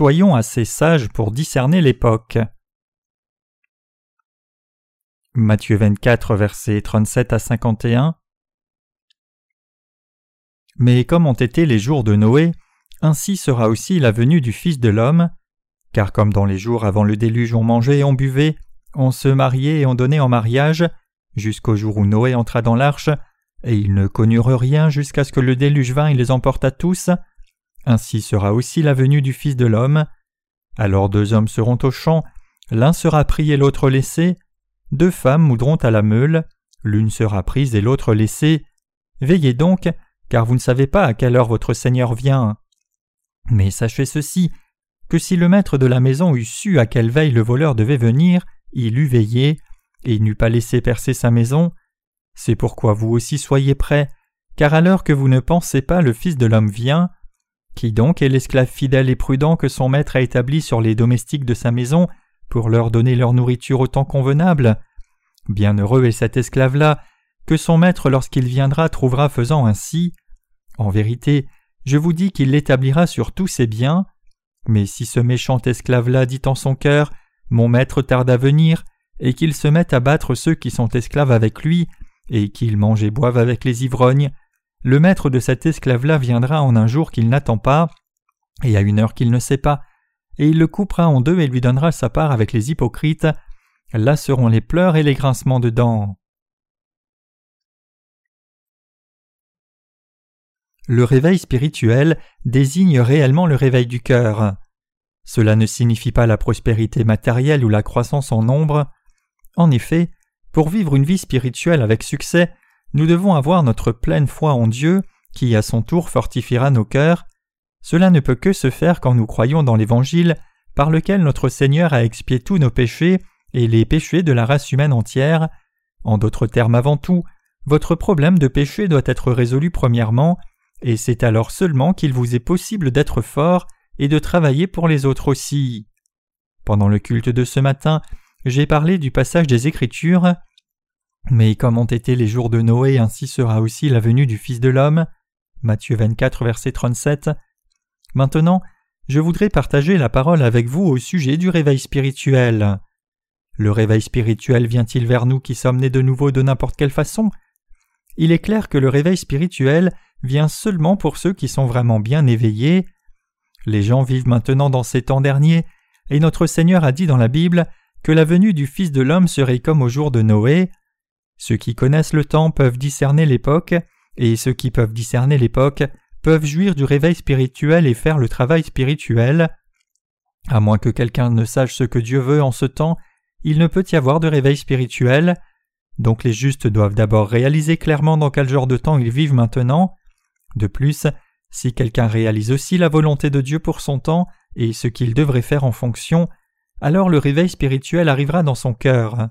soyons assez sages pour discerner l'époque. Matthieu 24, versets 37 à 51. Mais comme ont été les jours de Noé, ainsi sera aussi la venue du Fils de l'homme. Car comme dans les jours avant le déluge on mangeait et on buvait, on se mariait et on donnait en mariage, jusqu'au jour où Noé entra dans l'arche, et ils ne connurent rien jusqu'à ce que le déluge vînt et les emporta tous, ainsi sera aussi la venue du Fils de l'homme. Alors deux hommes seront au champ, l'un sera pris et l'autre laissé, deux femmes moudront à la meule, l'une sera prise et l'autre laissée. Veillez donc, car vous ne savez pas à quelle heure votre Seigneur vient. Mais sachez ceci, que si le maître de la maison eût su à quelle veille le voleur devait venir, il eût veillé, et n'eût pas laissé percer sa maison. C'est pourquoi vous aussi soyez prêts, car à l'heure que vous ne pensez pas le Fils de l'homme vient. Qui donc est l'esclave fidèle et prudent que son maître a établi sur les domestiques de sa maison pour leur donner leur nourriture au temps convenable Bienheureux est cet esclave-là, que son maître lorsqu'il viendra trouvera faisant ainsi. En vérité, je vous dis qu'il l'établira sur tous ses biens. Mais si ce méchant esclave-là dit en son cœur Mon maître tarde à venir, et qu'il se mette à battre ceux qui sont esclaves avec lui, et qu'il mange et boive avec les ivrognes, le maître de cet esclave-là viendra en un jour qu'il n'attend pas, et à une heure qu'il ne sait pas, et il le coupera en deux et lui donnera sa part avec les hypocrites. Là seront les pleurs et les grincements de dents. Le réveil spirituel désigne réellement le réveil du cœur. Cela ne signifie pas la prospérité matérielle ou la croissance en nombre. En effet, pour vivre une vie spirituelle avec succès, nous devons avoir notre pleine foi en Dieu, qui à son tour fortifiera nos cœurs. Cela ne peut que se faire quand nous croyons dans l'Évangile, par lequel notre Seigneur a expié tous nos péchés et les péchés de la race humaine entière. En d'autres termes avant tout, votre problème de péché doit être résolu premièrement, et c'est alors seulement qu'il vous est possible d'être fort et de travailler pour les autres aussi. Pendant le culte de ce matin, j'ai parlé du passage des Écritures. Mais comme ont été les jours de Noé, ainsi sera aussi la venue du Fils de l'homme. Matthieu 24, verset 37. Maintenant, je voudrais partager la parole avec vous au sujet du réveil spirituel. Le réveil spirituel vient-il vers nous qui sommes nés de nouveau de n'importe quelle façon? Il est clair que le réveil spirituel vient seulement pour ceux qui sont vraiment bien éveillés. Les gens vivent maintenant dans ces temps derniers, et notre Seigneur a dit dans la Bible que la venue du Fils de l'homme serait comme au jour de Noé. Ceux qui connaissent le temps peuvent discerner l'époque, et ceux qui peuvent discerner l'époque peuvent jouir du réveil spirituel et faire le travail spirituel. À moins que quelqu'un ne sache ce que Dieu veut en ce temps, il ne peut y avoir de réveil spirituel. Donc les justes doivent d'abord réaliser clairement dans quel genre de temps ils vivent maintenant. De plus, si quelqu'un réalise aussi la volonté de Dieu pour son temps et ce qu'il devrait faire en fonction, alors le réveil spirituel arrivera dans son cœur.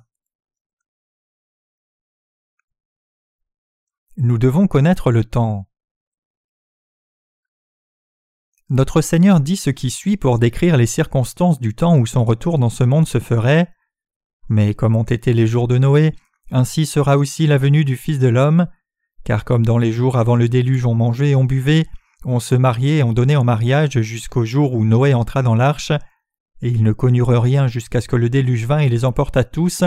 Nous devons connaître le temps. Notre Seigneur dit ce qui suit pour décrire les circonstances du temps où son retour dans ce monde se ferait. Mais comme ont été les jours de Noé, ainsi sera aussi la venue du Fils de l'homme, car comme dans les jours avant le déluge on mangeait et on buvait, on se mariait et on donnait en mariage jusqu'au jour où Noé entra dans l'arche, et ils ne connurent rien jusqu'à ce que le déluge vînt et les emporta tous,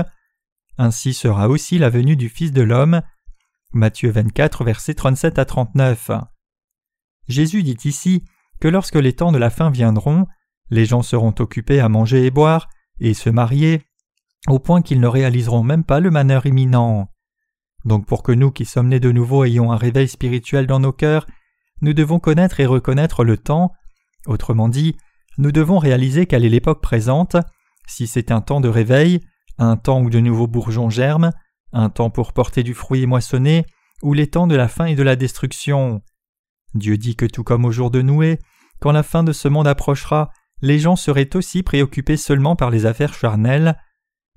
ainsi sera aussi la venue du Fils de l'homme. Matthieu 24, versets 37 à 39. Jésus dit ici que lorsque les temps de la fin viendront, les gens seront occupés à manger et boire, et se marier, au point qu'ils ne réaliseront même pas le malheur imminent. Donc pour que nous qui sommes nés de nouveau ayons un réveil spirituel dans nos cœurs, nous devons connaître et reconnaître le temps. Autrement dit, nous devons réaliser quelle est l'époque présente, si c'est un temps de réveil, un temps où de nouveaux bourgeons germent, un temps pour porter du fruit et moissonner, ou les temps de la fin et de la destruction. Dieu dit que tout comme au jour de Noué, quand la fin de ce monde approchera, les gens seraient aussi préoccupés seulement par les affaires charnelles.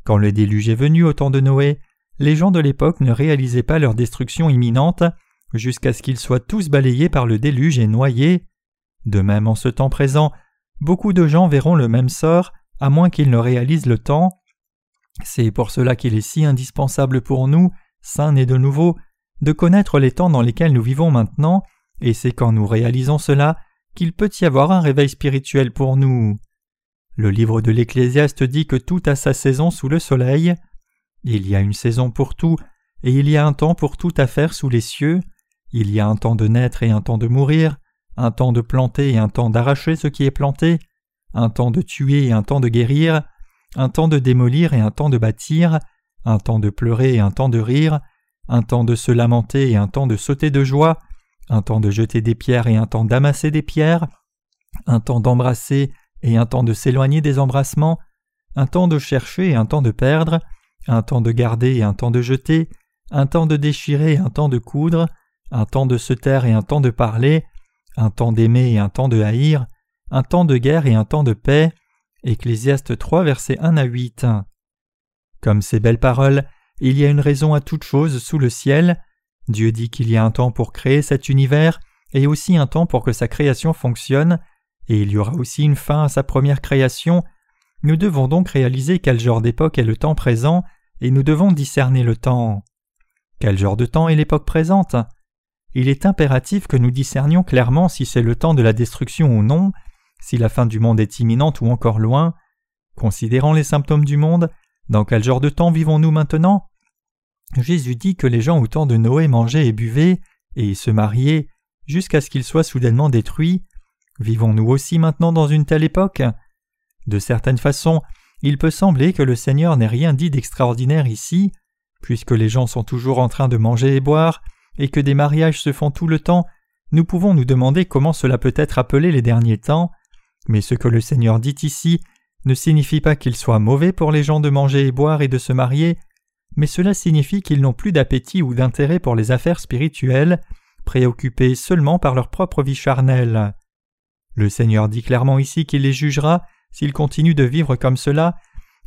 Quand le déluge est venu au temps de Noé, les gens de l'époque ne réalisaient pas leur destruction imminente jusqu'à ce qu'ils soient tous balayés par le déluge et noyés. De même en ce temps présent, beaucoup de gens verront le même sort, à moins qu'ils ne réalisent le temps. C'est pour cela qu'il est si indispensable pour nous, saints nés de nouveau, de connaître les temps dans lesquels nous vivons maintenant, et c'est quand nous réalisons cela qu'il peut y avoir un réveil spirituel pour nous. Le livre de l'Ecclésiaste dit que tout a sa saison sous le soleil. Il y a une saison pour tout, et il y a un temps pour toute affaire sous les cieux. Il y a un temps de naître et un temps de mourir, un temps de planter et un temps d'arracher ce qui est planté, un temps de tuer et un temps de guérir, un temps de démolir et un temps de bâtir, un temps de pleurer et un temps de rire, un temps de se lamenter et un temps de sauter de joie, un temps de jeter des pierres et un temps d'amasser des pierres, un temps d'embrasser et un temps de s'éloigner des embrassements, un temps de chercher et un temps de perdre, un temps de garder et un temps de jeter, un temps de déchirer et un temps de coudre, un temps de se taire et un temps de parler, un temps d'aimer et un temps de haïr, un temps de guerre et un temps de paix. Ecclésiaste 3, versets 1 à 8. Comme ces belles paroles, il y a une raison à toute chose sous le ciel. Dieu dit qu'il y a un temps pour créer cet univers et aussi un temps pour que sa création fonctionne, et il y aura aussi une fin à sa première création. Nous devons donc réaliser quel genre d'époque est le temps présent, et nous devons discerner le temps. Quel genre de temps est l'époque présente? Il est impératif que nous discernions clairement si c'est le temps de la destruction ou non, si la fin du monde est imminente ou encore loin. Considérant les symptômes du monde, dans quel genre de temps vivons-nous maintenant? Jésus dit que les gens au temps de Noé mangeaient et buvaient, et se mariaient, jusqu'à ce qu'ils soient soudainement détruits. Vivons-nous aussi maintenant dans une telle époque? De certaines façons, il peut sembler que le Seigneur n'ait rien dit d'extraordinaire ici, puisque les gens sont toujours en train de manger et boire, et que des mariages se font tout le temps, nous pouvons nous demander comment cela peut être appelé les derniers temps, mais ce que le Seigneur dit ici ne signifie pas qu'il soit mauvais pour les gens de manger et boire et de se marier, mais cela signifie qu'ils n'ont plus d'appétit ou d'intérêt pour les affaires spirituelles, préoccupés seulement par leur propre vie charnelle. Le Seigneur dit clairement ici qu'il les jugera s'ils continuent de vivre comme cela,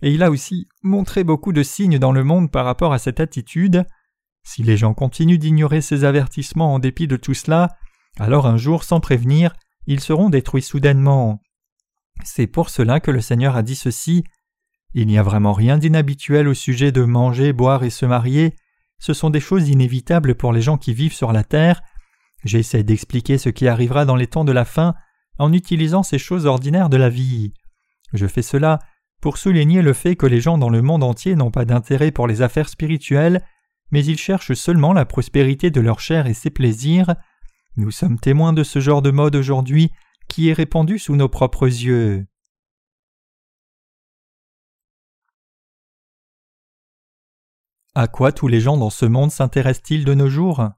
et il a aussi montré beaucoup de signes dans le monde par rapport à cette attitude. Si les gens continuent d'ignorer ces avertissements en dépit de tout cela, alors un jour, sans prévenir, ils seront détruits soudainement. C'est pour cela que le Seigneur a dit ceci. Il n'y a vraiment rien d'inhabituel au sujet de manger, boire et se marier, ce sont des choses inévitables pour les gens qui vivent sur la terre. J'essaie d'expliquer ce qui arrivera dans les temps de la fin en utilisant ces choses ordinaires de la vie. Je fais cela pour souligner le fait que les gens dans le monde entier n'ont pas d'intérêt pour les affaires spirituelles, mais ils cherchent seulement la prospérité de leur chair et ses plaisirs. Nous sommes témoins de ce genre de mode aujourd'hui qui est répandu sous nos propres yeux. À quoi tous les gens dans ce monde s'intéressent-ils de nos jours?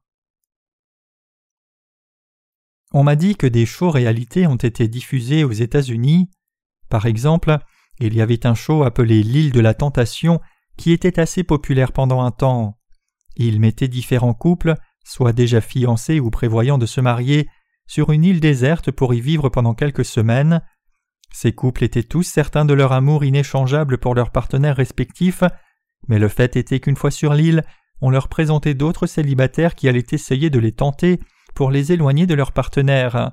On m'a dit que des shows réalités ont été diffusés aux États-Unis. Par exemple, il y avait un show appelé L'île de la tentation qui était assez populaire pendant un temps. Il mettait différents couples, soit déjà fiancés ou prévoyant de se marier, sur une île déserte pour y vivre pendant quelques semaines. Ces couples étaient tous certains de leur amour inéchangeable pour leurs partenaires respectifs, mais le fait était qu'une fois sur l'île, on leur présentait d'autres célibataires qui allaient essayer de les tenter pour les éloigner de leurs partenaires.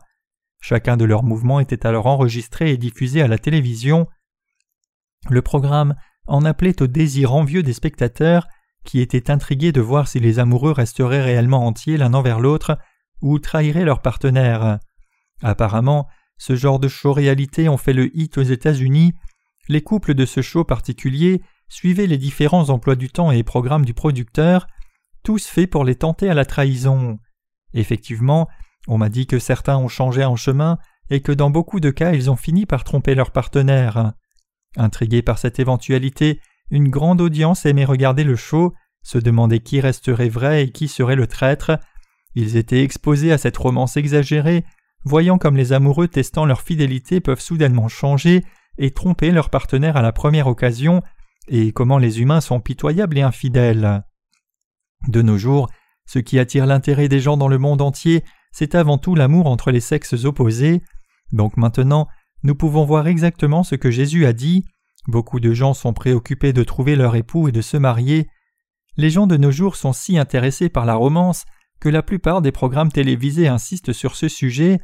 Chacun de leurs mouvements était alors enregistré et diffusé à la télévision. Le programme en appelait au désir envieux des spectateurs qui étaient intrigués de voir si les amoureux resteraient réellement entiers l'un envers l'autre ou trahiraient leur partenaire. Apparemment, ce genre de show réalité ont fait le hit aux États-Unis. Les couples de ce show particulier suivaient les différents emplois du temps et programmes du producteur, tous faits pour les tenter à la trahison. Effectivement, on m'a dit que certains ont changé en chemin et que dans beaucoup de cas ils ont fini par tromper leur partenaire. Intrigués par cette éventualité, une grande audience aimait regarder le show, se demandait qui resterait vrai et qui serait le traître, ils étaient exposés à cette romance exagérée, voyant comme les amoureux testant leur fidélité peuvent soudainement changer et tromper leur partenaire à la première occasion, et comment les humains sont pitoyables et infidèles. De nos jours, ce qui attire l'intérêt des gens dans le monde entier, c'est avant tout l'amour entre les sexes opposés. Donc maintenant, nous pouvons voir exactement ce que Jésus a dit. Beaucoup de gens sont préoccupés de trouver leur époux et de se marier. Les gens de nos jours sont si intéressés par la romance que la plupart des programmes télévisés insistent sur ce sujet.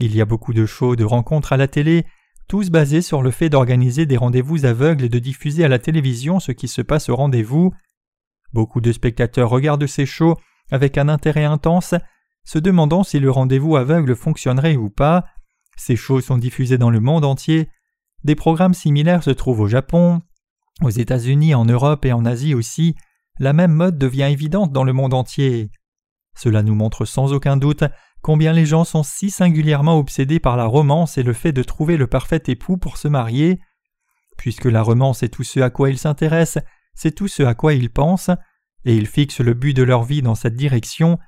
Il y a beaucoup de shows de rencontres à la télé, tous basés sur le fait d'organiser des rendez-vous aveugles et de diffuser à la télévision ce qui se passe au rendez-vous. Beaucoup de spectateurs regardent ces shows avec un intérêt intense, se demandant si le rendez-vous aveugle fonctionnerait ou pas. Ces choses sont diffusées dans le monde entier. Des programmes similaires se trouvent au Japon, aux États-Unis, en Europe et en Asie aussi. La même mode devient évidente dans le monde entier. Cela nous montre sans aucun doute combien les gens sont si singulièrement obsédés par la romance et le fait de trouver le parfait époux pour se marier. Puisque la romance est tout ce à quoi ils s'intéressent, c'est tout ce à quoi ils pensent, et ils fixent le but de leur vie dans cette direction,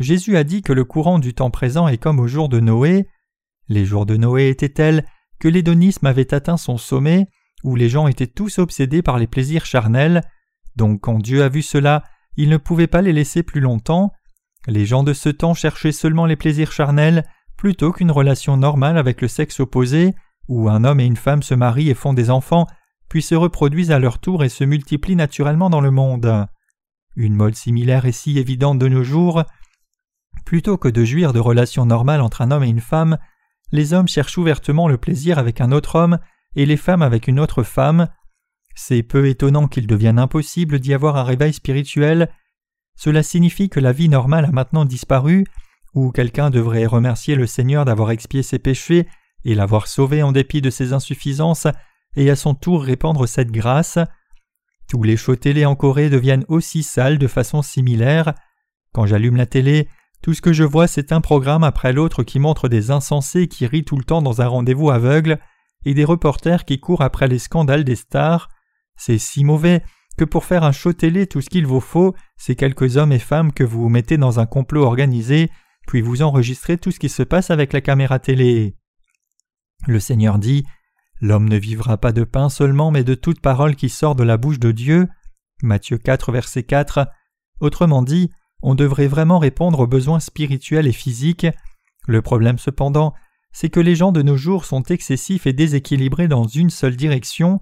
Jésus a dit que le courant du temps présent est comme aux jours de Noé. Les jours de Noé étaient tels que l'hédonisme avait atteint son sommet, où les gens étaient tous obsédés par les plaisirs charnels, donc quand Dieu a vu cela, il ne pouvait pas les laisser plus longtemps. Les gens de ce temps cherchaient seulement les plaisirs charnels plutôt qu'une relation normale avec le sexe opposé, où un homme et une femme se marient et font des enfants, puis se reproduisent à leur tour et se multiplient naturellement dans le monde. Une mode similaire est si évidente de nos jours. Plutôt que de jouir de relations normales entre un homme et une femme, les hommes cherchent ouvertement le plaisir avec un autre homme et les femmes avec une autre femme. C'est peu étonnant qu'il devienne impossible d'y avoir un réveil spirituel. Cela signifie que la vie normale a maintenant disparu, ou quelqu'un devrait remercier le Seigneur d'avoir expié ses péchés et l'avoir sauvé en dépit de ses insuffisances, et à son tour répandre cette grâce. Tous les shows télé en Corée deviennent aussi sales de façon similaire. Quand j'allume la télé, tout ce que je vois c'est un programme après l'autre qui montre des insensés qui rient tout le temps dans un rendez-vous aveugle, et des reporters qui courent après les scandales des stars. C'est si mauvais pour faire un show télé tout ce qu'il vous faut, c'est quelques hommes et femmes que vous mettez dans un complot organisé, puis vous enregistrez tout ce qui se passe avec la caméra télé. Le Seigneur dit L'homme ne vivra pas de pain seulement, mais de toute parole qui sort de la bouche de Dieu. Matthieu 4, verset 4. Autrement dit, on devrait vraiment répondre aux besoins spirituels et physiques. Le problème cependant, c'est que les gens de nos jours sont excessifs et déséquilibrés dans une seule direction.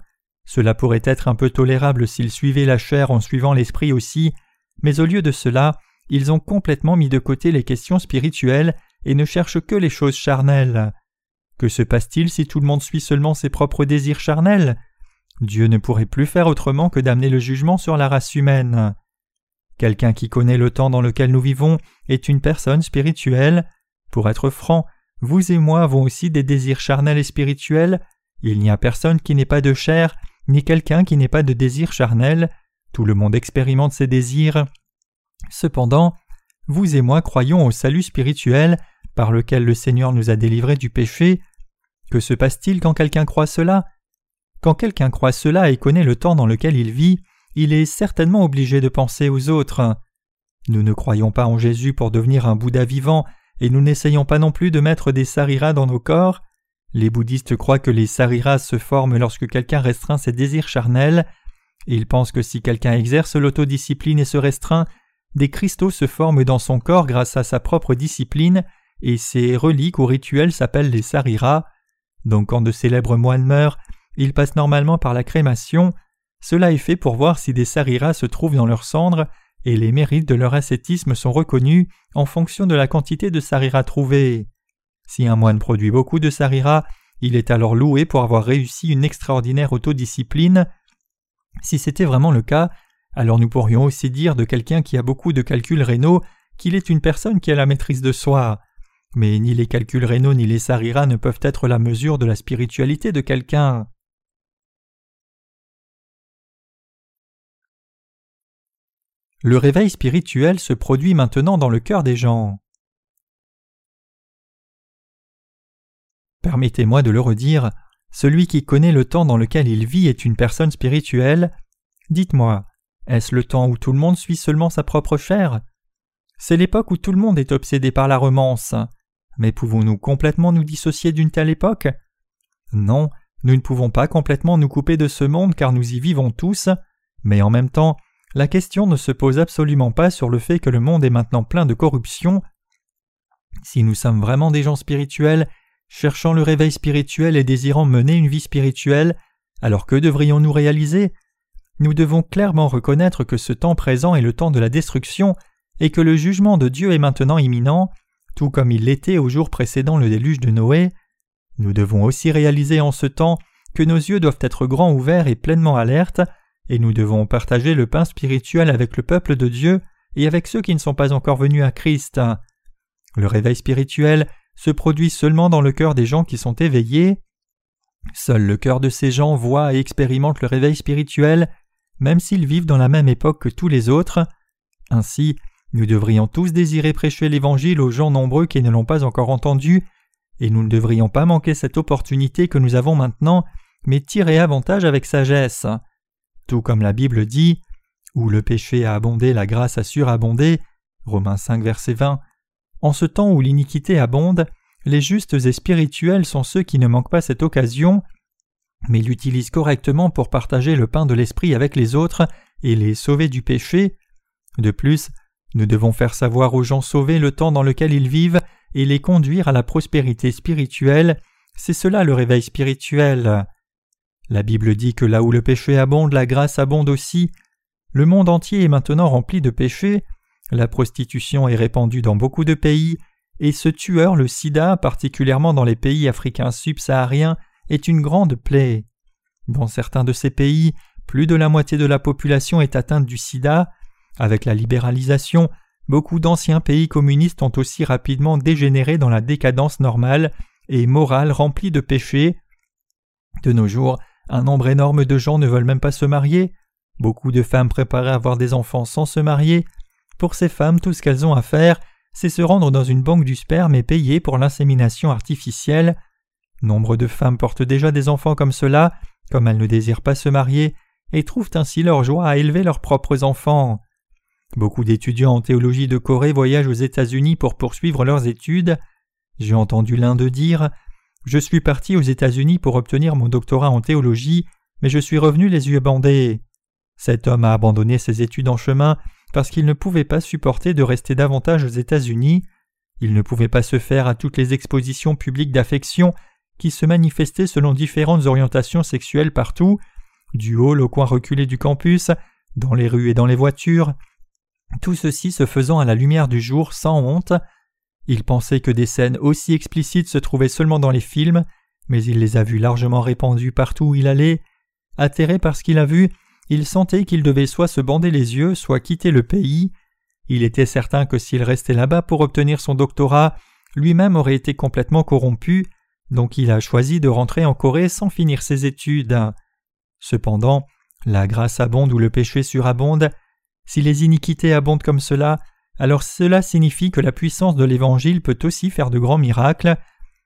Cela pourrait être un peu tolérable s'ils suivaient la chair en suivant l'esprit aussi, mais au lieu de cela, ils ont complètement mis de côté les questions spirituelles et ne cherchent que les choses charnelles. Que se passe-t-il si tout le monde suit seulement ses propres désirs charnels? Dieu ne pourrait plus faire autrement que d'amener le jugement sur la race humaine. Quelqu'un qui connaît le temps dans lequel nous vivons est une personne spirituelle. Pour être franc, vous et moi avons aussi des désirs charnels et spirituels. Il n'y a personne qui n'ait pas de chair, ni quelqu'un qui n'ait pas de désirs charnels. Tout le monde expérimente ces désirs. Cependant, vous et moi croyons au salut spirituel par lequel le Seigneur nous a délivrés du péché. Que se passe-t-il quand quelqu'un croit cela? Quand quelqu'un croit cela et connaît le temps dans lequel il vit, il est certainement obligé de penser aux autres. Nous ne croyons pas en Jésus pour devenir un Bouddha vivant et nous n'essayons pas non plus de mettre des sariras dans nos corps. Les bouddhistes croient que les sariras se forment lorsque quelqu'un restreint ses désirs charnels. Ils pensent que si quelqu'un exerce l'autodiscipline et se restreint, des cristaux se forment dans son corps grâce à sa propre discipline, et ces reliques ou rituels s'appellent les sariras. Donc quand de célèbres moines meurent, ils passent normalement par la crémation. Cela est fait pour voir si des sariras se trouvent dans leurs cendres et les mérites de leur ascétisme sont reconnus en fonction de la quantité de sarira trouvée. Si un moine produit beaucoup de sarira, il est alors loué pour avoir réussi une extraordinaire autodiscipline. Si c'était vraiment le cas, alors nous pourrions aussi dire de quelqu'un qui a beaucoup de calculs rénaux qu'il est une personne qui a la maîtrise de soi. Mais ni les calculs rénaux ni les sariras ne peuvent être la mesure de la spiritualité de quelqu'un. Le réveil spirituel se produit maintenant dans le cœur des gens. Permettez-moi de le redire, celui qui connaît le temps dans lequel il vit est une personne spirituelle. Dites-moi, est-ce le temps où tout le monde suit seulement sa propre chair? C'est l'époque où tout le monde est obsédé par la romance. Mais pouvons-nous complètement nous dissocier d'une telle époque? Non, nous ne pouvons pas complètement nous couper de ce monde car nous y vivons tous, mais en même temps, la question ne se pose absolument pas sur le fait que le monde est maintenant plein de corruption. Si nous sommes vraiment des gens spirituels, cherchant le réveil spirituel et désirant mener une vie spirituelle, alors que devrions-nous réaliser? Nous devons clairement reconnaître que ce temps présent est le temps de la destruction et que le jugement de Dieu est maintenant imminent, tout comme il l'était au jour précédent le déluge de Noé. Nous devons aussi réaliser en ce temps que nos yeux doivent être grands ouverts et pleinement alertes et nous devons partager le pain spirituel avec le peuple de Dieu et avec ceux qui ne sont pas encore venus à Christ. Le réveil spirituel se produit seulement dans le cœur des gens qui sont éveillés. Seul le cœur de ces gens voit et expérimente le réveil spirituel, même s'ils vivent dans la même époque que tous les autres. Ainsi, nous devrions tous désirer prêcher l'Évangile aux gens nombreux qui ne l'ont pas encore entendu, et nous ne devrions pas manquer cette opportunité que nous avons maintenant, mais tirer avantage avec sagesse. Tout comme la Bible dit, où le péché a abondé, la grâce a surabondé. Romains 5, verset 20. En ce temps où l'iniquité abonde, les justes et spirituels sont ceux qui ne manquent pas cette occasion, mais l'utilisent correctement pour partager le pain de l'esprit avec les autres et les sauver du péché. De plus, nous devons faire savoir aux gens sauvés le temps dans lequel ils vivent et les conduire à la prospérité spirituelle. C'est cela le réveil spirituel. La Bible dit que là où le péché abonde, la grâce abonde aussi. Le monde entier est maintenant rempli de péchés, la prostitution est répandue dans beaucoup de pays, et ce tueur, le sida, particulièrement dans les pays africains subsahariens, est une grande plaie. Dans certains de ces pays, plus de la moitié de la population est atteinte du sida. Avec la libéralisation, beaucoup d'anciens pays communistes ont aussi rapidement dégénéré dans la décadence normale et morale remplie de péchés. De nos jours, un nombre énorme de gens ne veulent même pas se marier. Beaucoup de femmes préparent à avoir des enfants sans se marier. Pour ces femmes, tout ce qu'elles ont à faire, c'est se rendre dans une banque du sperme et payer pour l'insémination artificielle. Nombre de femmes portent déjà des enfants comme cela, comme elles ne désirent pas se marier, et trouvent ainsi leur joie à élever leurs propres enfants. Beaucoup d'étudiants en théologie de Corée voyagent aux États-Unis pour poursuivre leurs études. J'ai entendu l'un d'eux dire Je suis parti aux États-Unis pour obtenir mon doctorat en théologie, mais je suis revenu les yeux bandés. Cet homme a abandonné ses études en chemin parce qu'il ne pouvait pas supporter de rester davantage aux États-Unis. Il ne pouvait pas se faire à toutes les expositions publiques d'affection qui se manifestaient selon différentes orientations sexuelles partout, du hall au coin reculé du campus, dans les rues et dans les voitures, tout ceci se faisant à la lumière du jour sans honte. Il pensait que des scènes aussi explicites se trouvaient seulement dans les films, mais il les a vues largement répandues partout où il allait. Atterré par ce qu'il a vu, il sentait qu'il devait soit se bander les yeux, soit quitter le pays. Il était certain que s'il restait là-bas pour obtenir son doctorat, lui-même aurait été complètement corrompu, donc il a choisi de rentrer en Corée sans finir ses études. Cependant, la grâce abonde ou le péché surabonde. Si les iniquités abondent comme cela, alors cela signifie que la puissance de l'Évangile peut aussi faire de grands miracles.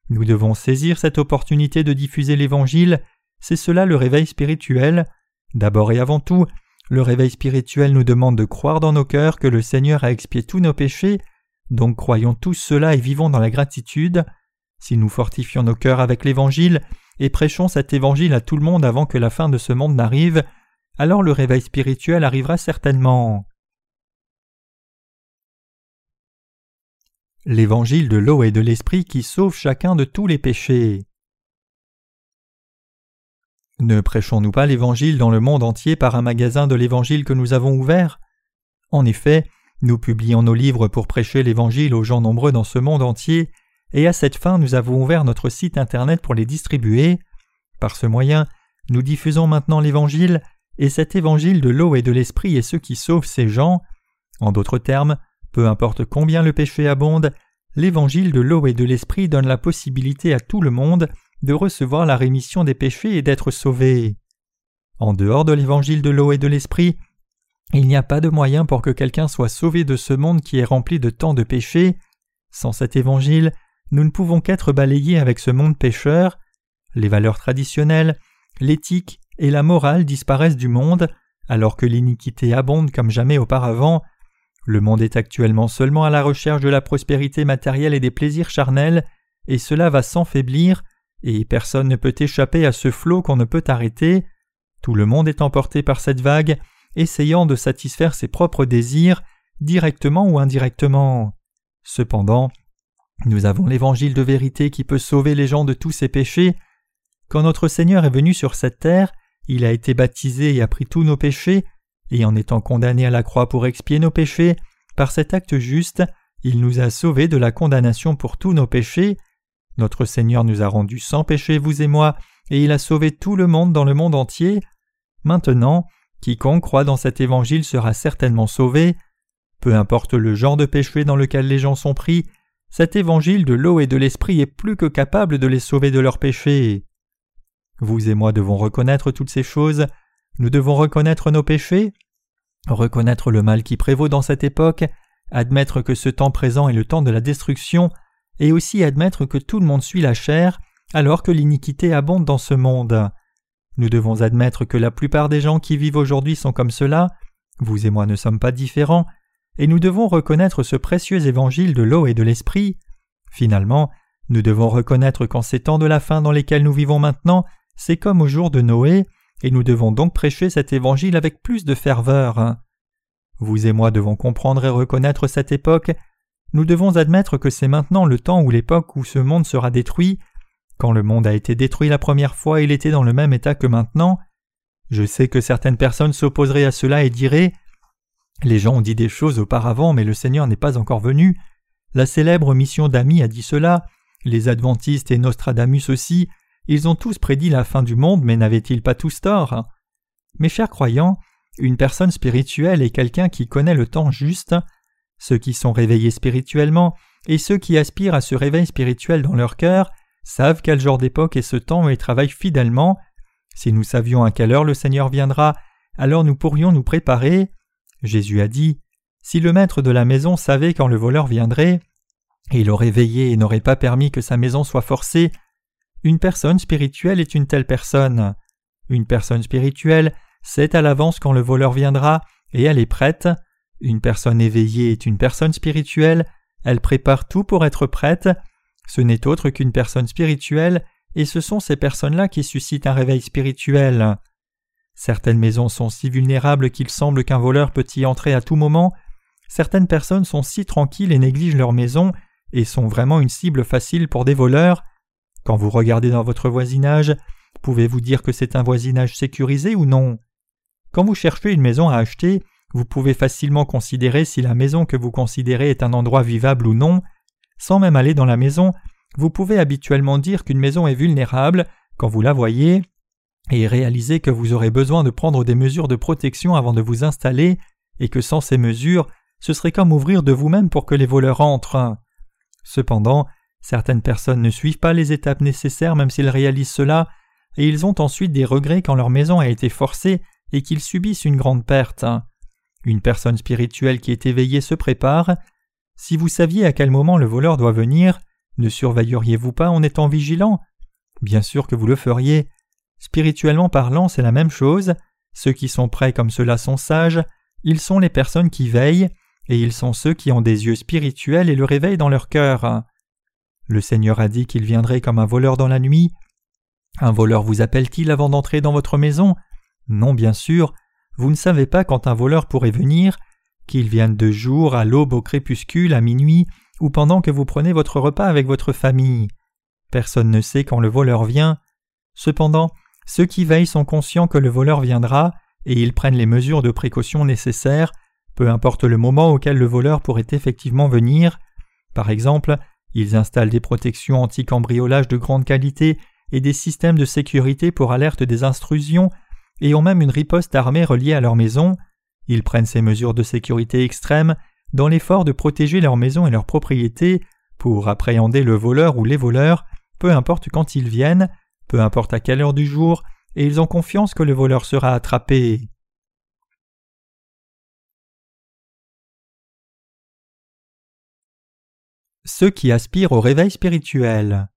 Nous devons saisir cette opportunité de diffuser l'Évangile, c'est cela le réveil spirituel. D'abord et avant tout, le réveil spirituel nous demande de croire dans nos cœurs que le Seigneur a expié tous nos péchés, donc croyons tous cela et vivons dans la gratitude. Si nous fortifions nos cœurs avec l'Évangile et prêchons cet Évangile à tout le monde avant que la fin de ce monde n'arrive, alors le réveil spirituel arrivera certainement. L'Évangile de l'eau et de l'Esprit qui sauve chacun de tous les péchés. Ne prêchons-nous pas l'Évangile dans le monde entier par un magasin de l'Évangile que nous avons ouvert? En effet, nous publions nos livres pour prêcher l'Évangile aux gens nombreux dans ce monde entier, et à cette fin nous avons ouvert notre site Internet pour les distribuer. Par ce moyen, nous diffusons maintenant l'Évangile, et cet Évangile de l'eau et de l'Esprit est ce qui sauve ces gens. En d'autres termes, peu importe combien le péché abonde, l'Évangile de l'eau et de l'Esprit donne la possibilité à tout le monde de recevoir la rémission des péchés et d'être sauvé. En dehors de l'évangile de l'eau et de l'esprit, il n'y a pas de moyen pour que quelqu'un soit sauvé de ce monde qui est rempli de tant de péchés. Sans cet évangile, nous ne pouvons qu'être balayés avec ce monde pécheur. Les valeurs traditionnelles, l'éthique et la morale disparaissent du monde, alors que l'iniquité abonde comme jamais auparavant. Le monde est actuellement seulement à la recherche de la prospérité matérielle et des plaisirs charnels, et cela va s'enfaiblir et personne ne peut échapper à ce flot qu'on ne peut arrêter. Tout le monde est emporté par cette vague, essayant de satisfaire ses propres désirs, directement ou indirectement. Cependant, nous avons l'évangile de vérité qui peut sauver les gens de tous ces péchés. Quand notre Seigneur est venu sur cette terre, il a été baptisé et a pris tous nos péchés, et en étant condamné à la croix pour expier nos péchés, par cet acte juste, il nous a sauvés de la condamnation pour tous nos péchés, notre Seigneur nous a rendus sans péché, vous et moi, et il a sauvé tout le monde dans le monde entier. Maintenant, quiconque croit dans cet évangile sera certainement sauvé. Peu importe le genre de péché dans lequel les gens sont pris, cet évangile de l'eau et de l'esprit est plus que capable de les sauver de leurs péchés. Vous et moi devons reconnaître toutes ces choses, nous devons reconnaître nos péchés, reconnaître le mal qui prévaut dans cette époque, admettre que ce temps présent est le temps de la destruction, et aussi admettre que tout le monde suit la chair, alors que l'iniquité abonde dans ce monde. Nous devons admettre que la plupart des gens qui vivent aujourd'hui sont comme cela, vous et moi ne sommes pas différents, et nous devons reconnaître ce précieux évangile de l'eau et de l'esprit. Finalement, nous devons reconnaître qu'en ces temps de la fin dans lesquels nous vivons maintenant, c'est comme au jour de Noé, et nous devons donc prêcher cet évangile avec plus de ferveur. Vous et moi devons comprendre et reconnaître cette époque. Nous devons admettre que c'est maintenant le temps ou l'époque où ce monde sera détruit. Quand le monde a été détruit la première fois, il était dans le même état que maintenant. Je sais que certaines personnes s'opposeraient à cela et diraient Les gens ont dit des choses auparavant, mais le Seigneur n'est pas encore venu. La célèbre mission d'Ami a dit cela, les adventistes et Nostradamus aussi, ils ont tous prédit la fin du monde, mais n'avaient-ils pas tous tort? Mes chers croyants, une personne spirituelle est quelqu'un qui connaît le temps juste. Ceux qui sont réveillés spirituellement et ceux qui aspirent à ce réveil spirituel dans leur cœur savent quel genre d'époque est ce temps et travaillent fidèlement. Si nous savions à quelle heure le Seigneur viendra, alors nous pourrions nous préparer. Jésus a dit Si le maître de la maison savait quand le voleur viendrait, il aurait veillé et n'aurait pas permis que sa maison soit forcée, une personne spirituelle est une telle personne. Une personne spirituelle sait à l'avance quand le voleur viendra et elle est prête. Une personne éveillée est une personne spirituelle, elle prépare tout pour être prête. Ce n'est autre qu'une personne spirituelle, et ce sont ces personnes-là qui suscitent un réveil spirituel. Certaines maisons sont si vulnérables qu'il semble qu'un voleur peut y entrer à tout moment. Certaines personnes sont si tranquilles et négligent leur maison et sont vraiment une cible facile pour des voleurs. Quand vous regardez dans votre voisinage, pouvez-vous dire que c'est un voisinage sécurisé ou non? Quand vous cherchez une maison à acheter, vous pouvez facilement considérer si la maison que vous considérez est un endroit vivable ou non. Sans même aller dans la maison, vous pouvez habituellement dire qu'une maison est vulnérable quand vous la voyez et réaliser que vous aurez besoin de prendre des mesures de protection avant de vous installer et que sans ces mesures, ce serait comme ouvrir de vous-même pour que les voleurs entrent. Cependant, certaines personnes ne suivent pas les étapes nécessaires même s'ils réalisent cela, et ils ont ensuite des regrets quand leur maison a été forcée et qu'ils subissent une grande perte. Une personne spirituelle qui est éveillée se prépare. Si vous saviez à quel moment le voleur doit venir, ne surveilleriez-vous pas en étant vigilant? Bien sûr que vous le feriez. Spirituellement parlant, c'est la même chose. Ceux qui sont prêts comme cela sont sages, ils sont les personnes qui veillent, et ils sont ceux qui ont des yeux spirituels et le réveil dans leur cœur. Le Seigneur a dit qu'il viendrait comme un voleur dans la nuit. Un voleur vous appelle-t-il avant d'entrer dans votre maison? Non, bien sûr. Vous ne savez pas quand un voleur pourrait venir, qu'il vienne de jour, à l'aube, au crépuscule, à minuit, ou pendant que vous prenez votre repas avec votre famille. Personne ne sait quand le voleur vient. Cependant, ceux qui veillent sont conscients que le voleur viendra, et ils prennent les mesures de précaution nécessaires, peu importe le moment auquel le voleur pourrait effectivement venir. Par exemple, ils installent des protections anti-cambriolage de grande qualité et des systèmes de sécurité pour alerte des intrusions, et ont même une riposte armée reliée à leur maison. Ils prennent ces mesures de sécurité extrêmes dans l'effort de protéger leur maison et leurs propriétés pour appréhender le voleur ou les voleurs, peu importe quand ils viennent, peu importe à quelle heure du jour, et ils ont confiance que le voleur sera attrapé. Ceux qui aspirent au réveil spirituel.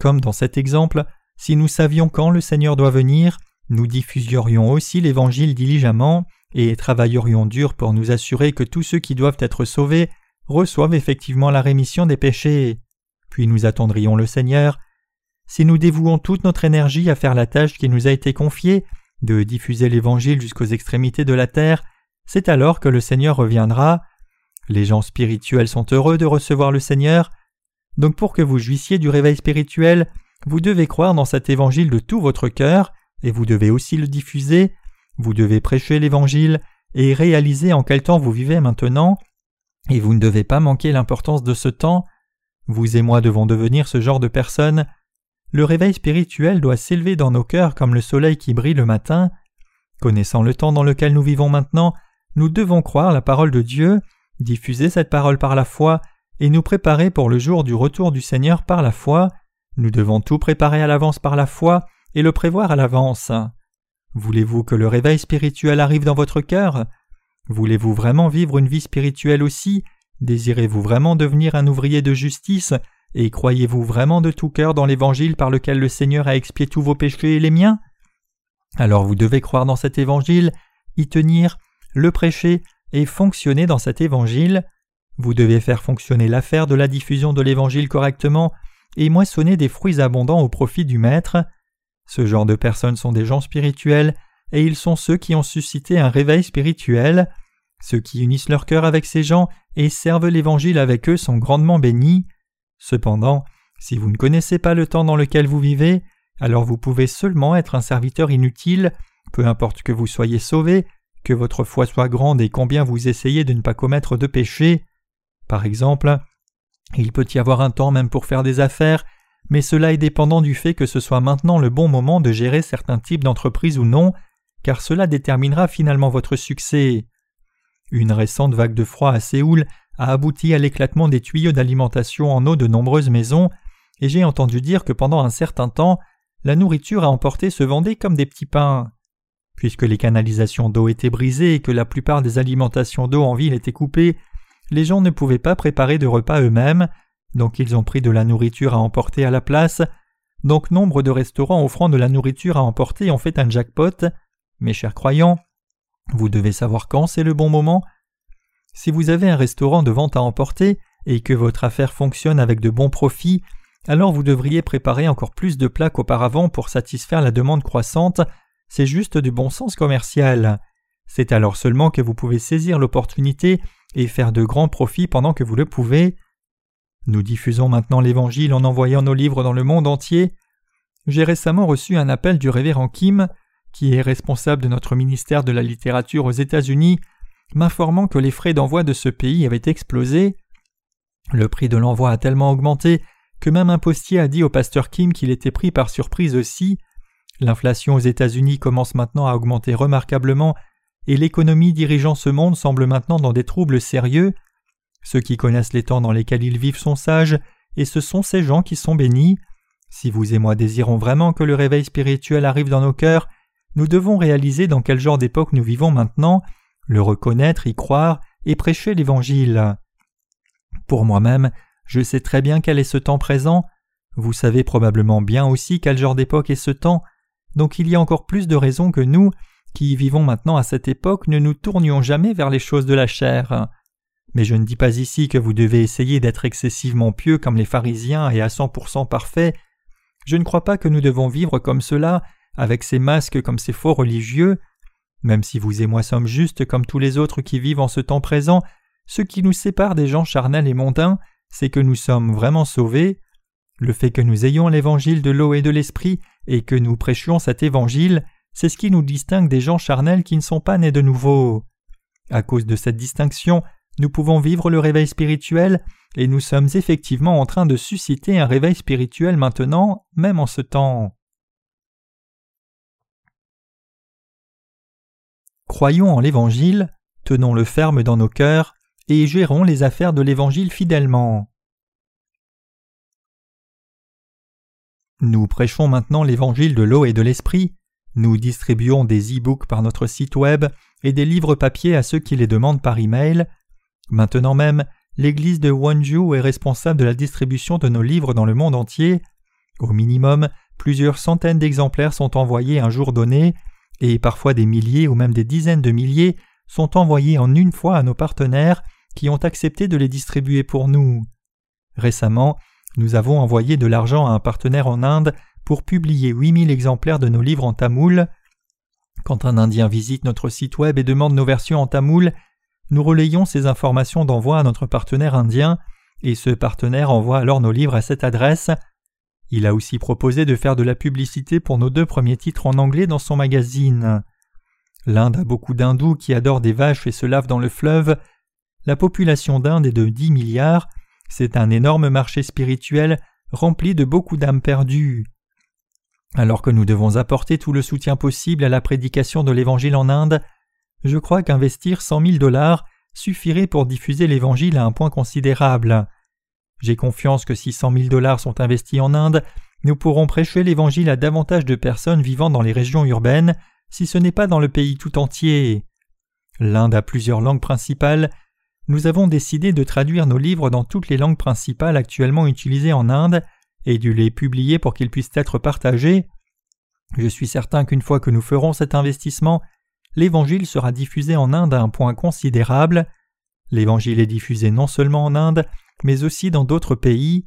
Comme dans cet exemple, si nous savions quand le Seigneur doit venir, nous diffuserions aussi l'Évangile diligemment et travaillerions dur pour nous assurer que tous ceux qui doivent être sauvés reçoivent effectivement la rémission des péchés. Puis nous attendrions le Seigneur. Si nous dévouons toute notre énergie à faire la tâche qui nous a été confiée, de diffuser l'Évangile jusqu'aux extrémités de la terre, c'est alors que le Seigneur reviendra. Les gens spirituels sont heureux de recevoir le Seigneur. Donc pour que vous jouissiez du réveil spirituel, vous devez croire dans cet Évangile de tout votre cœur, et vous devez aussi le diffuser, vous devez prêcher l'Évangile et réaliser en quel temps vous vivez maintenant, et vous ne devez pas manquer l'importance de ce temps. Vous et moi devons devenir ce genre de personnes. Le réveil spirituel doit s'élever dans nos cœurs comme le soleil qui brille le matin. Connaissant le temps dans lequel nous vivons maintenant, nous devons croire la parole de Dieu, diffuser cette parole par la foi, et nous préparer pour le jour du retour du Seigneur par la foi. Nous devons tout préparer à l'avance par la foi et le prévoir à l'avance. Voulez-vous que le réveil spirituel arrive dans votre cœur? Voulez-vous vraiment vivre une vie spirituelle aussi? Désirez-vous vraiment devenir un ouvrier de justice? Et croyez-vous vraiment de tout cœur dans l'évangile par lequel le Seigneur a expié tous vos péchés et les miens? Alors vous devez croire dans cet évangile, y tenir, le prêcher et fonctionner dans cet évangile. Vous devez faire fonctionner l'affaire de la diffusion de l'évangile correctement et moissonner des fruits abondants au profit du Maître. Ce genre de personnes sont des gens spirituels, et ils sont ceux qui ont suscité un réveil spirituel. Ceux qui unissent leur cœur avec ces gens et servent l'Évangile avec eux sont grandement bénis. Cependant, si vous ne connaissez pas le temps dans lequel vous vivez, alors vous pouvez seulement être un serviteur inutile, peu importe que vous soyez sauvé, que votre foi soit grande et combien vous essayez de ne pas commettre de péché. Par exemple, il peut y avoir un temps même pour faire des affaires, mais cela est dépendant du fait que ce soit maintenant le bon moment de gérer certains types d'entreprises ou non, car cela déterminera finalement votre succès. Une récente vague de froid à Séoul a abouti à l'éclatement des tuyaux d'alimentation en eau de nombreuses maisons, et j'ai entendu dire que pendant un certain temps, la nourriture à emporter se vendait comme des petits pains. Puisque les canalisations d'eau étaient brisées et que la plupart des alimentations d'eau en ville étaient coupées, les gens ne pouvaient pas préparer de repas eux-mêmes, donc ils ont pris de la nourriture à emporter à la place, donc nombre de restaurants offrant de la nourriture à emporter ont fait un jackpot. Mes chers croyants, vous devez savoir quand c'est le bon moment. Si vous avez un restaurant de vente à emporter et que votre affaire fonctionne avec de bons profits, alors vous devriez préparer encore plus de plats qu'auparavant pour satisfaire la demande croissante, c'est juste du bon sens commercial. C'est alors seulement que vous pouvez saisir l'opportunité et faire de grands profits pendant que vous le pouvez. Nous diffusons maintenant l'Évangile en envoyant nos livres dans le monde entier. J'ai récemment reçu un appel du révérend Kim, qui est responsable de notre ministère de la littérature aux États-Unis, m'informant que les frais d'envoi de ce pays avaient explosé. Le prix de l'envoi a tellement augmenté que même un postier a dit au pasteur Kim qu'il était pris par surprise aussi. L'inflation aux États-Unis commence maintenant à augmenter remarquablement et l'économie dirigeant ce monde semble maintenant dans des troubles sérieux. Ceux qui connaissent les temps dans lesquels ils vivent sont sages, et ce sont ces gens qui sont bénis. Si vous et moi désirons vraiment que le réveil spirituel arrive dans nos cœurs, nous devons réaliser dans quel genre d'époque nous vivons maintenant, le reconnaître, y croire et prêcher l'Évangile. Pour moi-même, je sais très bien quel est ce temps présent, vous savez probablement bien aussi quel genre d'époque est ce temps, donc il y a encore plus de raisons que nous, qui vivons maintenant à cette époque, ne nous tournions jamais vers les choses de la chair. Mais je ne dis pas ici que vous devez essayer d'être excessivement pieux comme les pharisiens et à cent pour cent parfaits. Je ne crois pas que nous devons vivre comme cela, avec ces masques comme ces faux religieux. Même si vous et moi sommes justes comme tous les autres qui vivent en ce temps présent, ce qui nous sépare des gens charnels et mondains, c'est que nous sommes vraiment sauvés. Le fait que nous ayons l'évangile de l'eau et de l'esprit et que nous prêchions cet évangile, c'est ce qui nous distingue des gens charnels qui ne sont pas nés de nouveau. À cause de cette distinction, nous pouvons vivre le réveil spirituel, et nous sommes effectivement en train de susciter un réveil spirituel maintenant, même en ce temps. Croyons en l'Évangile, tenons-le ferme dans nos cœurs, et gérons les affaires de l'Évangile fidèlement. Nous prêchons maintenant l'Évangile de l'eau et de l'Esprit, nous distribuons des e-books par notre site web et des livres papier à ceux qui les demandent par email. Maintenant même, l'église de Wonju est responsable de la distribution de nos livres dans le monde entier. Au minimum, plusieurs centaines d'exemplaires sont envoyés un jour donné, et parfois des milliers ou même des dizaines de milliers sont envoyés en une fois à nos partenaires qui ont accepté de les distribuer pour nous. Récemment, nous avons envoyé de l'argent à un partenaire en Inde pour publier 8000 exemplaires de nos livres en tamoul. Quand un Indien visite notre site web et demande nos versions en tamoul, nous relayons ces informations d'envoi à notre partenaire indien, et ce partenaire envoie alors nos livres à cette adresse. Il a aussi proposé de faire de la publicité pour nos deux premiers titres en anglais dans son magazine. L'Inde a beaucoup d'hindous qui adorent des vaches et se lavent dans le fleuve. La population d'Inde est de 10 milliards. C'est un énorme marché spirituel rempli de beaucoup d'âmes perdues. Alors que nous devons apporter tout le soutien possible à la prédication de l'Évangile en Inde, je crois qu'investir cent mille dollars suffirait pour diffuser l'Évangile à un point considérable. J'ai confiance que si cent mille dollars sont investis en Inde, nous pourrons prêcher l'Évangile à davantage de personnes vivant dans les régions urbaines, si ce n'est pas dans le pays tout entier. L'Inde a plusieurs langues principales. Nous avons décidé de traduire nos livres dans toutes les langues principales actuellement utilisées en Inde et de les publier pour qu'ils puissent être partagés. Je suis certain qu'une fois que nous ferons cet investissement, l'Évangile sera diffusé en Inde à un point considérable. L'Évangile est diffusé non seulement en Inde, mais aussi dans d'autres pays.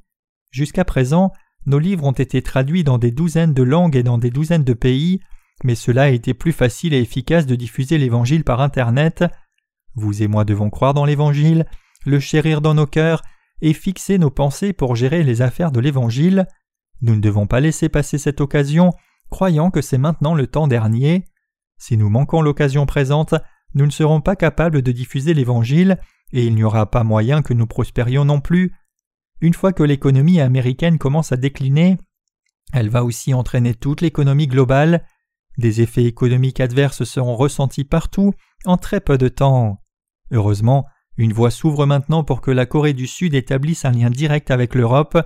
Jusqu'à présent, nos livres ont été traduits dans des douzaines de langues et dans des douzaines de pays, mais cela a été plus facile et efficace de diffuser l'Évangile par Internet. Vous et moi devons croire dans l'Évangile, le chérir dans nos cœurs et fixer nos pensées pour gérer les affaires de l'Évangile. Nous ne devons pas laisser passer cette occasion, croyant que c'est maintenant le temps dernier. Si nous manquons l'occasion présente, nous ne serons pas capables de diffuser l'Évangile, et il n'y aura pas moyen que nous prospérions non plus. Une fois que l'économie américaine commence à décliner, elle va aussi entraîner toute l'économie globale. Des effets économiques adverses seront ressentis partout en très peu de temps. Heureusement, une voie s'ouvre maintenant pour que la Corée du Sud établisse un lien direct avec l'Europe.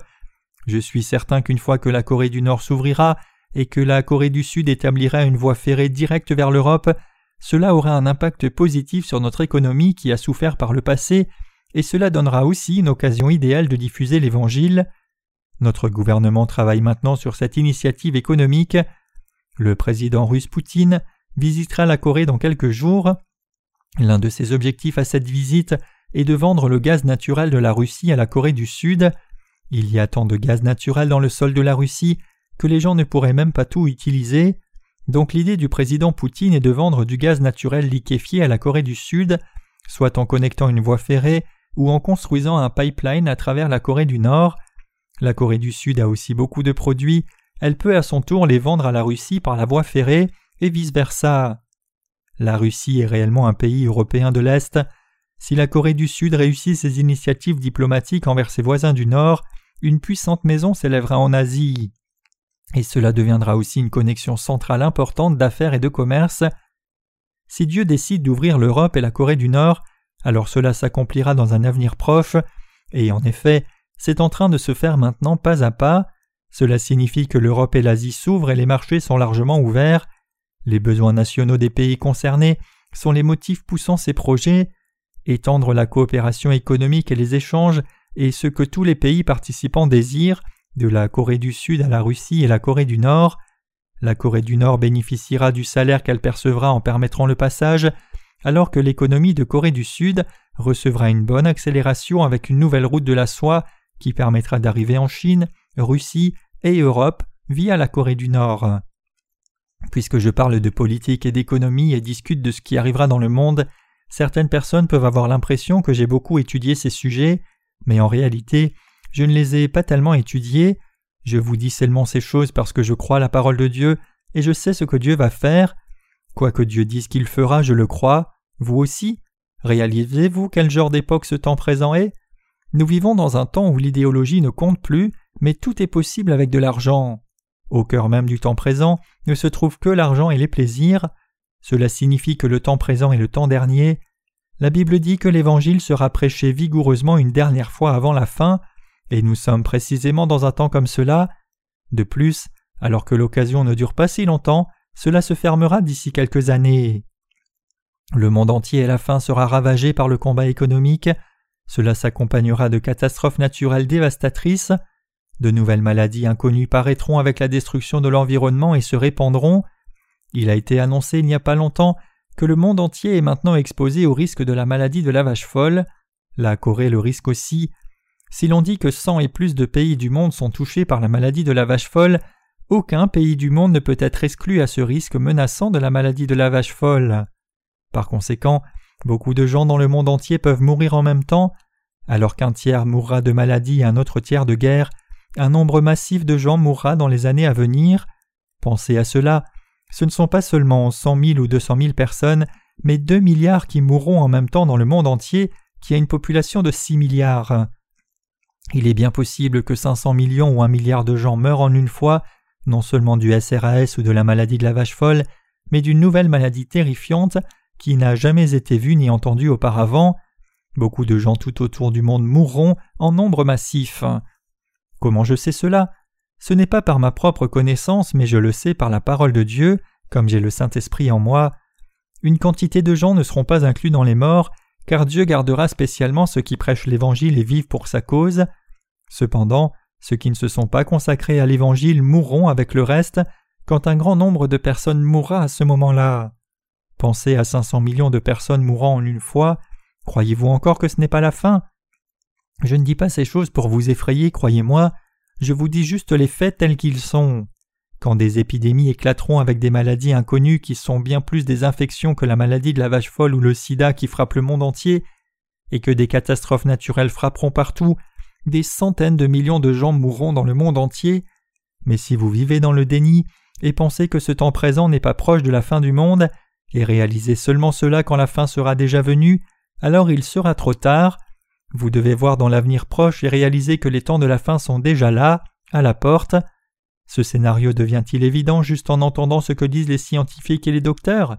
Je suis certain qu'une fois que la Corée du Nord s'ouvrira et que la Corée du Sud établira une voie ferrée directe vers l'Europe, cela aura un impact positif sur notre économie qui a souffert par le passé, et cela donnera aussi une occasion idéale de diffuser l'Évangile. Notre gouvernement travaille maintenant sur cette initiative économique. Le président russe Poutine visitera la Corée dans quelques jours. L'un de ses objectifs à cette visite est de vendre le gaz naturel de la Russie à la Corée du Sud. Il y a tant de gaz naturel dans le sol de la Russie que les gens ne pourraient même pas tout utiliser. Donc l'idée du président Poutine est de vendre du gaz naturel liquéfié à la Corée du Sud, soit en connectant une voie ferrée ou en construisant un pipeline à travers la Corée du Nord. La Corée du Sud a aussi beaucoup de produits, elle peut à son tour les vendre à la Russie par la voie ferrée et vice-versa. La Russie est réellement un pays européen de l'Est. Si la Corée du Sud réussit ses initiatives diplomatiques envers ses voisins du Nord, une puissante maison s'élèvera en Asie. Et cela deviendra aussi une connexion centrale importante d'affaires et de commerce. Si Dieu décide d'ouvrir l'Europe et la Corée du Nord, alors cela s'accomplira dans un avenir proche, et en effet, c'est en train de se faire maintenant pas à pas. Cela signifie que l'Europe et l'Asie s'ouvrent et les marchés sont largement ouverts. Les besoins nationaux des pays concernés sont les motifs poussant ces projets. Étendre la coopération économique et les échanges est ce que tous les pays participants désirent, de la Corée du Sud à la Russie et la Corée du Nord. La Corée du Nord bénéficiera du salaire qu'elle percevra en permettant le passage, alors que l'économie de Corée du Sud recevra une bonne accélération avec une nouvelle route de la soie qui permettra d'arriver en Chine, Russie et Europe via la Corée du Nord. Puisque je parle de politique et d'économie et discute de ce qui arrivera dans le monde, certaines personnes peuvent avoir l'impression que j'ai beaucoup étudié ces sujets, mais en réalité, je ne les ai pas tellement étudiés. Je vous dis seulement ces choses parce que je crois la parole de Dieu et je sais ce que Dieu va faire. Quoi que Dieu dise qu'il fera, je le crois. Vous aussi Réalisez-vous quel genre d'époque ce temps présent est? Nous vivons dans un temps où l'idéologie ne compte plus, mais tout est possible avec de l'argent. Au cœur même du temps présent ne se trouve que l'argent et les plaisirs. Cela signifie que le temps présent est le temps dernier. La Bible dit que l'Évangile sera prêché vigoureusement une dernière fois avant la fin, et nous sommes précisément dans un temps comme cela. De plus, alors que l'occasion ne dure pas si longtemps, cela se fermera d'ici quelques années. Le monde entier à la fin sera ravagé par le combat économique, cela s'accompagnera de catastrophes naturelles dévastatrices, de nouvelles maladies inconnues paraîtront avec la destruction de l'environnement et se répandront. Il a été annoncé il n'y a pas longtemps que le monde entier est maintenant exposé au risque de la maladie de la vache folle. La Corée le risque aussi. Si l'on dit que cent et plus de pays du monde sont touchés par la maladie de la vache folle, aucun pays du monde ne peut être exclu à ce risque menaçant de la maladie de la vache folle. Par conséquent, beaucoup de gens dans le monde entier peuvent mourir en même temps, alors qu'un tiers mourra de maladie et un autre tiers de guerre, un nombre massif de gens mourra dans les années à venir. Pensez à cela, ce ne sont pas seulement cent mille ou deux cent mille personnes, mais deux milliards qui mourront en même temps dans le monde entier, qui a une population de six milliards. Il est bien possible que 500 millions ou un milliard de gens meurent en une fois, non seulement du SRAS ou de la maladie de la vache folle, mais d'une nouvelle maladie terrifiante qui n'a jamais été vu ni entendu auparavant. Beaucoup de gens tout autour du monde mourront en nombre massif. Comment je sais cela? Ce n'est pas par ma propre connaissance, mais je le sais par la parole de Dieu, comme j'ai le Saint-Esprit en moi. Une quantité de gens ne seront pas inclus dans les morts, car Dieu gardera spécialement ceux qui prêchent l'Évangile et vivent pour sa cause. Cependant, ceux qui ne se sont pas consacrés à l'Évangile mourront avec le reste, quand un grand nombre de personnes mourra à ce moment-là. Pensez à 500 millions de personnes mourant en une fois. Croyez-vous encore que ce n'est pas la fin? Je ne dis pas ces choses pour vous effrayer, croyez-moi, je vous dis juste les faits tels qu'ils sont. Quand des épidémies éclateront avec des maladies inconnues qui sont bien plus des infections que la maladie de la vache folle ou le sida qui frappe le monde entier, et que des catastrophes naturelles frapperont partout, des centaines de millions de gens mourront dans le monde entier. Mais si vous vivez dans le déni et pensez que ce temps présent n'est pas proche de la fin du monde, et réalisez seulement cela quand la fin sera déjà venue, alors il sera trop tard. Vous devez voir dans l'avenir proche et réaliser que les temps de la fin sont déjà là, à la porte. Ce scénario devient-il évident juste en entendant ce que disent les scientifiques et les docteurs?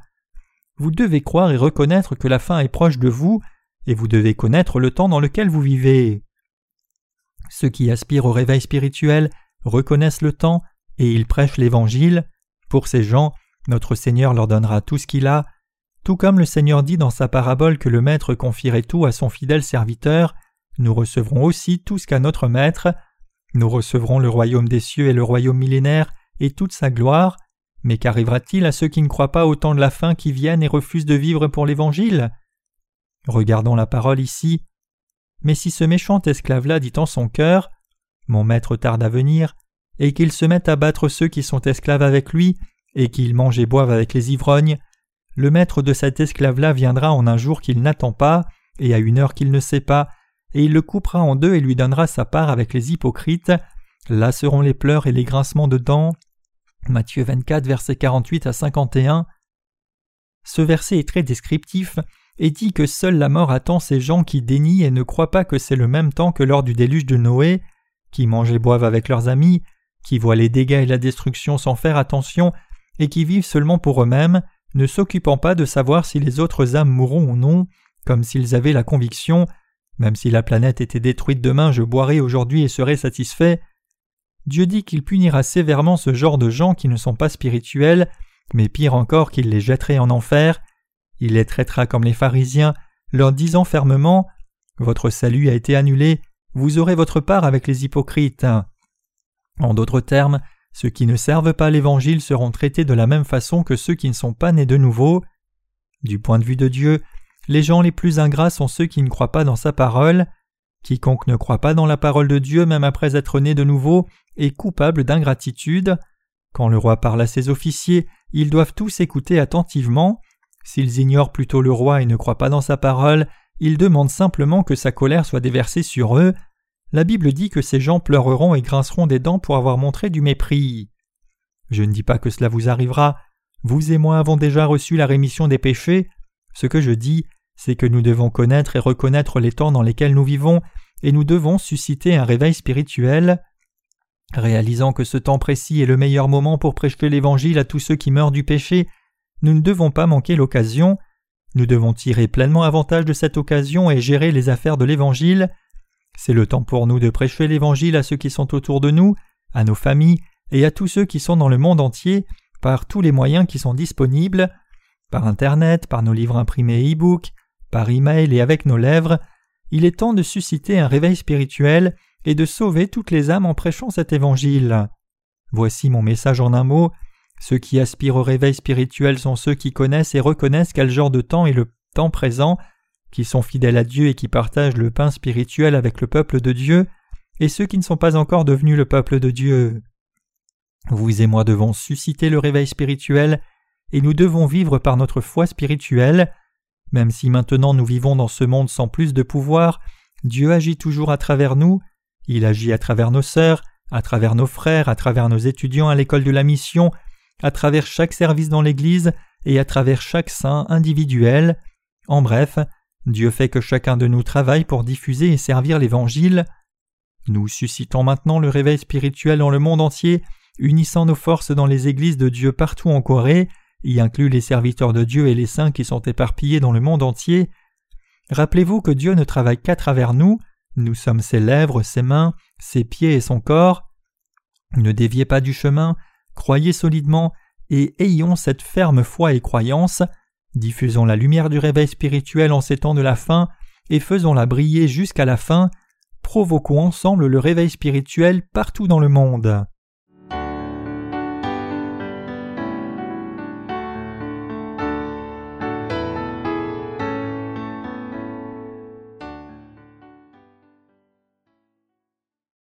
Vous devez croire et reconnaître que la fin est proche de vous, et vous devez connaître le temps dans lequel vous vivez. Ceux qui aspirent au réveil spirituel reconnaissent le temps et ils prêchent l'Évangile. Pour ces gens, notre Seigneur leur donnera tout ce qu'il a, tout comme le Seigneur dit dans sa parabole que le Maître confierait tout à son fidèle serviteur, nous recevrons aussi tout ce qu'a notre Maître, nous recevrons le royaume des cieux et le royaume millénaire et toute sa gloire, mais qu'arrivera-t-il à ceux qui ne croient pas au temps de la fin qui viennent et refusent de vivre pour l'Évangile? Regardons la parole ici. Mais si ce méchant esclave-là dit en son cœur Mon maître tarde à venir, et qu'il se mette à battre ceux qui sont esclaves avec lui, et qu'il mange et boive avec les ivrognes, le maître de cet esclave-là viendra en un jour qu'il n'attend pas, et à une heure qu'il ne sait pas, et il le coupera en deux et lui donnera sa part avec les hypocrites. Là seront les pleurs et les grincements de dents. Matthieu 24, versets 48 à 51. Ce verset est très descriptif et dit que seule la mort attend ces gens qui dénient et ne croient pas que c'est le même temps que lors du déluge de Noé, qui mangent et boivent avec leurs amis, qui voient les dégâts et la destruction sans faire attention, et qui vivent seulement pour eux-mêmes, ne s'occupant pas de savoir si les autres âmes mourront ou non, comme s'ils avaient la conviction même si la planète était détruite demain, je boirai aujourd'hui et serai satisfait. Dieu dit qu'il punira sévèrement ce genre de gens qui ne sont pas spirituels, mais pire encore qu'il les jetterait en enfer. Il les traitera comme les pharisiens, leur disant fermement Votre salut a été annulé, vous aurez votre part avec les hypocrites. En d'autres termes, ceux qui ne servent pas l'Évangile seront traités de la même façon que ceux qui ne sont pas nés de nouveau. Du point de vue de Dieu, les gens les plus ingrats sont ceux qui ne croient pas dans sa parole. Quiconque ne croit pas dans la parole de Dieu même après être né de nouveau est coupable d'ingratitude. Quand le roi parle à ses officiers, ils doivent tous écouter attentivement. S'ils ignorent plutôt le roi et ne croient pas dans sa parole, ils demandent simplement que sa colère soit déversée sur eux. La Bible dit que ces gens pleureront et grinceront des dents pour avoir montré du mépris. Je ne dis pas que cela vous arrivera. Vous et moi avons déjà reçu la rémission des péchés. Ce que je dis, c'est que nous devons connaître et reconnaître les temps dans lesquels nous vivons, et nous devons susciter un réveil spirituel. Réalisant que ce temps précis est le meilleur moment pour prêcher l'Évangile à tous ceux qui meurent du péché, nous ne devons pas manquer l'occasion, nous devons tirer pleinement avantage de cette occasion et gérer les affaires de l'Évangile. C'est le temps pour nous de prêcher l'Évangile à ceux qui sont autour de nous, à nos familles et à tous ceux qui sont dans le monde entier, par tous les moyens qui sont disponibles, par Internet, par nos livres imprimés e-book, par email et avec nos lèvres, il est temps de susciter un réveil spirituel et de sauver toutes les âmes en prêchant cet évangile. Voici mon message en un mot. Ceux qui aspirent au réveil spirituel sont ceux qui connaissent et reconnaissent quel genre de temps est le temps présent, qui sont fidèles à Dieu et qui partagent le pain spirituel avec le peuple de Dieu, et ceux qui ne sont pas encore devenus le peuple de Dieu. Vous et moi devons susciter le réveil spirituel, et nous devons vivre par notre foi spirituelle. Même si maintenant nous vivons dans ce monde sans plus de pouvoir, Dieu agit toujours à travers nous, il agit à travers nos sœurs, à travers nos frères, à travers nos étudiants à l'école de la mission, à travers chaque service dans l'Église et à travers chaque saint individuel. En bref, Dieu fait que chacun de nous travaille pour diffuser et servir l'Évangile. Nous suscitons maintenant le réveil spirituel dans le monde entier, unissant nos forces dans les églises de Dieu partout en Corée, y inclut les serviteurs de Dieu et les saints qui sont éparpillés dans le monde entier. Rappelez-vous que Dieu ne travaille qu'à travers nous, nous sommes ses lèvres, ses mains, ses pieds et son corps. Ne déviez pas du chemin, croyez solidement et ayons cette ferme foi et croyance. Diffusons la lumière du réveil spirituel en ces temps de la fin et faisons-la briller jusqu'à la fin. Provoquons ensemble le réveil spirituel partout dans le monde.